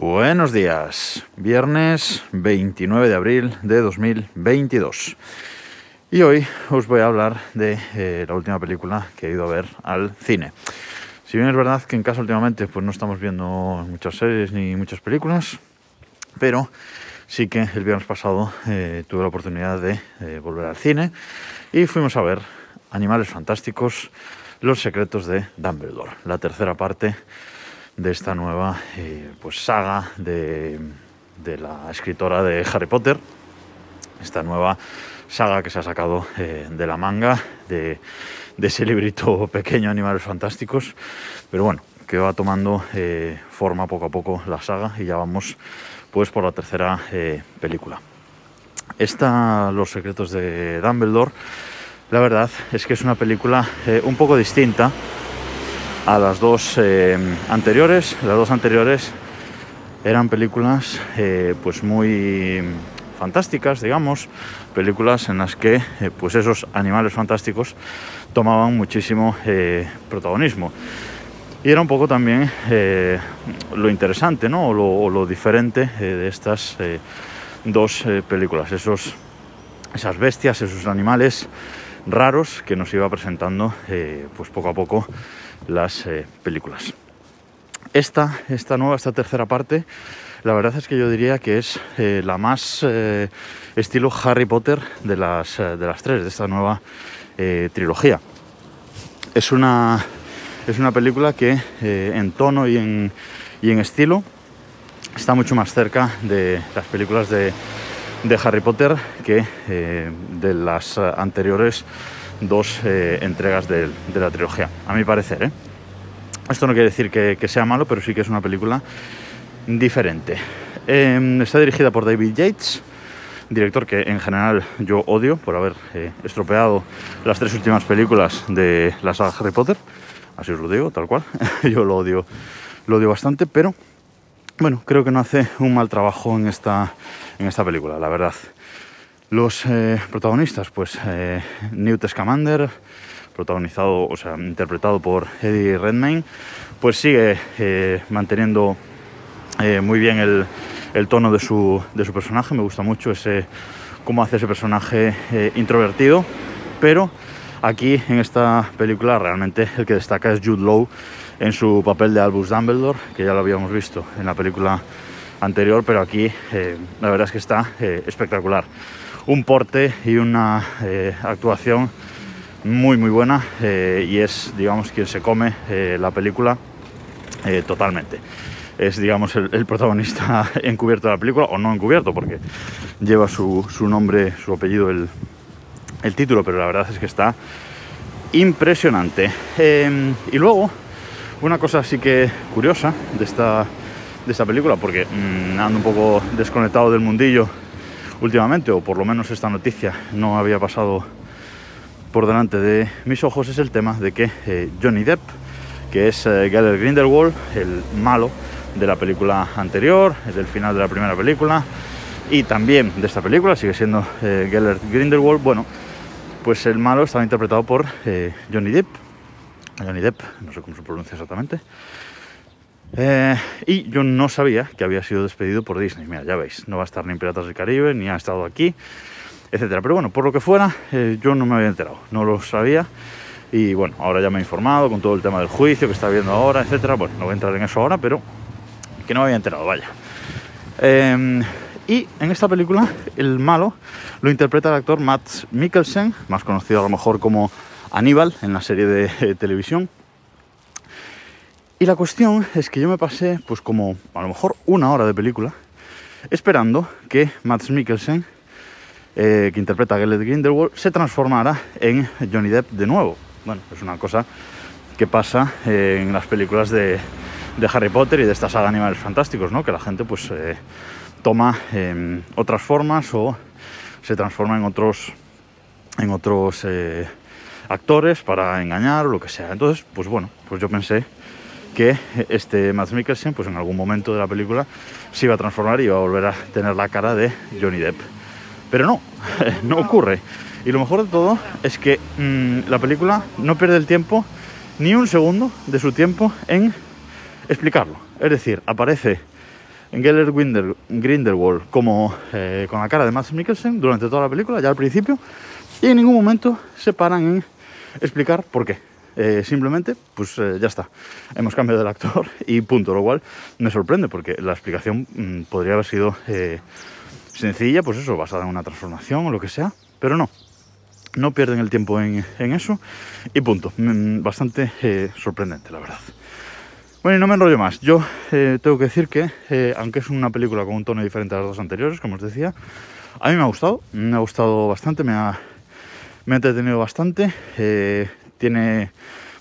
Buenos días, viernes 29 de abril de 2022. Y hoy os voy a hablar de eh, la última película que he ido a ver al cine. Si bien es verdad que en casa últimamente pues no estamos viendo muchas series ni muchas películas, pero sí que el viernes pasado eh, tuve la oportunidad de eh, volver al cine y fuimos a ver Animales Fantásticos, Los Secretos de Dumbledore, la tercera parte de esta nueva eh, pues saga de, de, la escritora de Harry Potter, esta nueva saga que se ha sacado eh, de la manga de, de, ese librito pequeño Animales Fantásticos, pero bueno, que va tomando eh, forma poco a poco la saga y ya vamos pues por la tercera película. Esta, Los secretos de Dumbledore, la verdad es que es una película un poco distinta a las dos eh, anteriores. Las dos anteriores eran películas eh, pues muy fantásticas, digamos, películas en las que eh, pues esos animales fantásticos tomaban muchísimo eh, protagonismo. Y era un poco también eh, lo interesante, ¿no? O lo, o lo diferente de estas dos películas, esos, esas bestias, esos animales raros que nos iba presentando pues poco a poco las eh, películas. Esta, esta nueva, esta tercera parte, la verdad es que yo diría que es eh, la más eh, estilo Harry Potter de las, de las tres, de esta nueva trilogía. Es una, es una película que en tono y en, y en estilo está mucho más cerca de las películas de, de Harry Potter que de las anteriores dos eh, entregas de, la trilogía, a mi parecer. ¿eh? Esto no quiere decir que, sea malo, pero sí que es una película diferente. Eh, está dirigida por David Yates, director que en general yo odio por haber eh, estropeado las tres últimas películas de la saga Harry Potter. Así os lo digo, tal cual. yo lo odio, lo odio bastante, pero bueno, creo que no hace un mal trabajo en esta, en esta película, la verdad. Los eh, protagonistas, pues eh, Newt Scamander, protagonizado, o sea, interpretado por Eddie Redmayne, pues sigue eh, manteniendo muy bien el, tono de su, de su, personaje. Me gusta mucho ese cómo hace ese personaje introvertido, pero aquí en esta película realmente el que destaca es Jude Law en su papel de Albus Dumbledore, que ya lo habíamos visto en la película anterior, pero aquí la verdad es que está espectacular un porte y una eh, actuación muy muy buena eh, y es digamos quien se come eh, la película totalmente. Es digamos el, protagonista encubierto de la película o no encubierto porque lleva su, su nombre su apellido el, el, título pero la verdad es que está impresionante. Y luego una cosa así que curiosa de esta de esta película porque mmm, ando un poco desconectado del mundillo últimamente, o por lo menos esta noticia no había pasado por delante de mis ojos, es el tema de que eh, Johnny Depp, que es eh, Gellert Grindelwald, el malo de la película anterior, del final de la primera película, y también de esta película, sigue siendo eh, Gellert Grindelwald, bueno, pues el malo estaba interpretado por eh, Johnny Depp, Johnny Depp, no sé cómo se pronuncia exactamente, eh, y yo no sabía que había sido despedido por Disney. Mira, ya veis, no va a estar ni en Piratas del Caribe, ni ha estado aquí, etcétera. Pero bueno, por lo que fuera, eh, yo no me había enterado, no lo sabía. Y bueno, ahora ya me he informado con todo el tema del juicio que está habiendo ahora, etcétera. Bueno, no voy a entrar en eso ahora, pero que no me había enterado, vaya. Eh, y en esta película, el malo lo interpreta el actor Matt Mikkelsen, más conocido a lo mejor como Aníbal en la serie de televisión. Y la cuestión es que yo me pasé, pues como a lo mejor una hora de película, esperando que Matt Mikkelsen, eh, que interpreta a Gellert Grindelwald, se transformara en Johnny Depp de nuevo. Bueno, es una cosa que pasa eh, en las películas de, de, Harry Potter y de esta saga Animales Fantásticos, ¿no? Que la gente, pues, eh, toma otras formas o se transforma en otros, en otros eh, actores para engañar o lo que sea. Entonces, pues bueno, pues yo pensé que este Matt Mikkelsen, pues en algún momento de la película, se iba a transformar y iba a volver a tener la cara de Johnny Depp. Pero no, no ocurre. Y lo mejor de todo es que mmm, la película no pierde el tiempo, ni un segundo de su tiempo, en explicarlo. Es decir, aparece Geller Grindelwald como eh, con la cara de Mads Mikkelsen durante toda la película, ya al principio, y en ningún momento se paran en explicar por qué. Eh, simplemente, pues eh, ya está. Hemos cambiado del actor y punto. Lo cual me sorprende porque la explicación mm, podría haber sido sencilla, pues eso, basada en una transformación o lo que sea, pero no. No pierden el tiempo en, eso y punto. Mm, bastante sorprendente, la verdad. Bueno, y no me enrollo más. Yo eh, tengo que decir que, eh, aunque es una película con un tono diferente a las dos anteriores, como os decía, a mí me ha gustado, me ha gustado bastante, me ha, me ha entretenido bastante. Eh, tiene,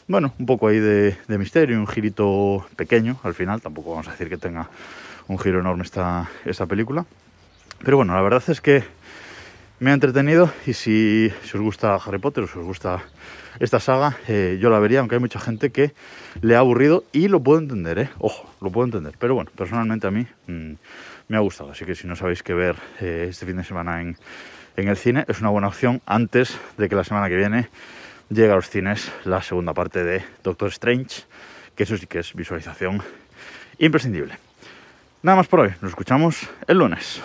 bueno, un poco ahí de, misterio, un girito pequeño al final, tampoco vamos a decir que tenga un giro enorme esta, película. Pero bueno, la verdad es que me ha entretenido y si, os gusta Harry Potter o si os gusta esta saga eh, yo la vería, aunque hay mucha gente que le ha aburrido y lo puedo entender, ¿eh? Ojo, lo puedo entender. Pero bueno, personalmente a mí mm, me ha gustado. Así que si no sabéis qué ver eh, este fin de semana en el cine, es una buena opción antes de que la semana que viene llegue a los cines la segunda parte de Doctor Strange, que eso sí que es visualización imprescindible. Nada más por hoy, nos escuchamos el lunes.